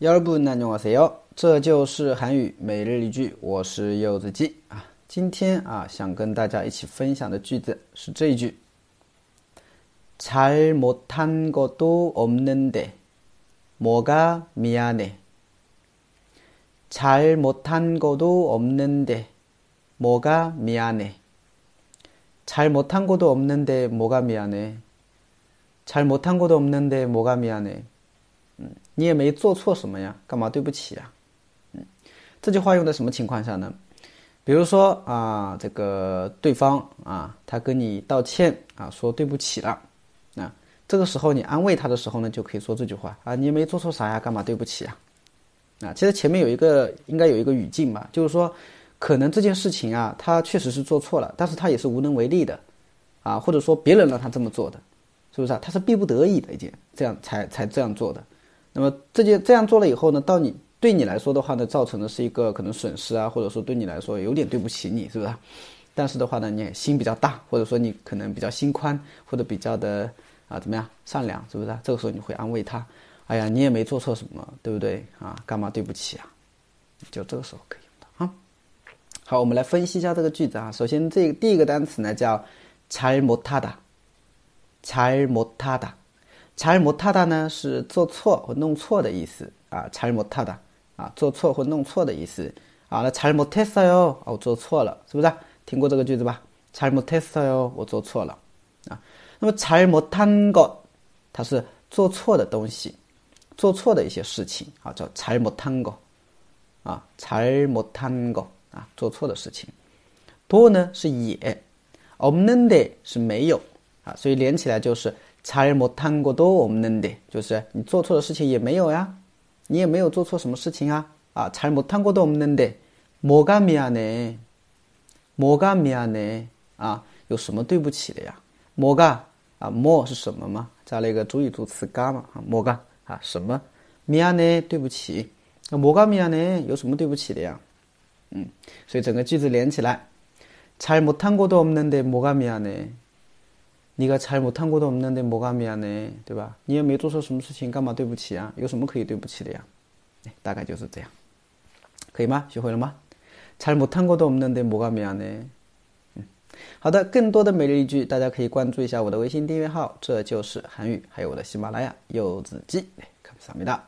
여러분안녕하세요，这就是韩语每日一句，我是柚子鸡啊。今天啊，想跟大家一起分享的句子是这一句：잘못한것도없는데뭐가미안해잘못한것도없는데뭐가미안해잘못한것도없는데뭐가미안해잘못한것도없는데뭐가미안해 嗯，你也没做错什么呀，干嘛对不起呀？嗯，这句话用在什么情况下呢？比如说啊，这个对方啊，他跟你道歉啊，说对不起了，啊，这个时候你安慰他的时候呢，就可以说这句话啊，你也没做错啥呀，干嘛对不起呀？啊，其实前面有一个应该有一个语境吧，就是说，可能这件事情啊，他确实是做错了，但是他也是无能为力的，啊，或者说别人让他这么做的，是不是啊？他是逼不得已的一件，这样才才这样做的。那么这件这样做了以后呢，到你对你来说的话呢，造成的是一个可能损失啊，或者说对你来说有点对不起你，是不是？但是的话呢，你心比较大，或者说你可能比较心宽，或者比较的啊怎么样善良，是不是？这个时候你会安慰他，哎呀，你也没做错什么，对不对啊？干嘛对不起啊？就这个时候可以用到啊。好，我们来分析一下这个句子啊。首先，这个第一个单词呢叫잘못하다잘못하다 잘못하다呢是做错或弄错的意思啊，잘못하다啊，做错或弄错的意思啊。那잘못했어 요， 我做错了，是不是？听过这个句子吧？잘못했어 요， 我做错了啊。那么잘못한 것， 它是做错的东西，做错的一些事情啊，叫잘못한 것， 啊，잘못한 것， 啊，做错的事情。도呢是也，없는데是没有啊，所以连起来就是。 잘못한것도없는 데， 就是你做错的事情也没有呀，你也没有做错什么事情啊啊！잘못한것도없는 데， 뭐가미안 해， 뭐가미안 해， 啊，有什么对不起的呀？뭐가啊，뭐是什么嘛？加了一个主语助词가嘛啊，뭐가啊什么？미안 해， 对不起。那뭐가미안 해， 有什么对不起的呀？嗯，所以整个句子连起来，잘못한것도없는데뭐가미안 해。 你个잘못한것도없는데뭐가미안 해， 对吧？你也没做错什么事情，干嘛对不起啊？有什么可以对不起的呀？大概就是这样，可以吗？学会了吗？잘못한것도없는데뭐가미안 해。 嗯，好的，更多的每日一句，大家可以关注一下我的微信订阅号，这就是韩语，还有我的喜马拉雅柚子鸡，감사합니다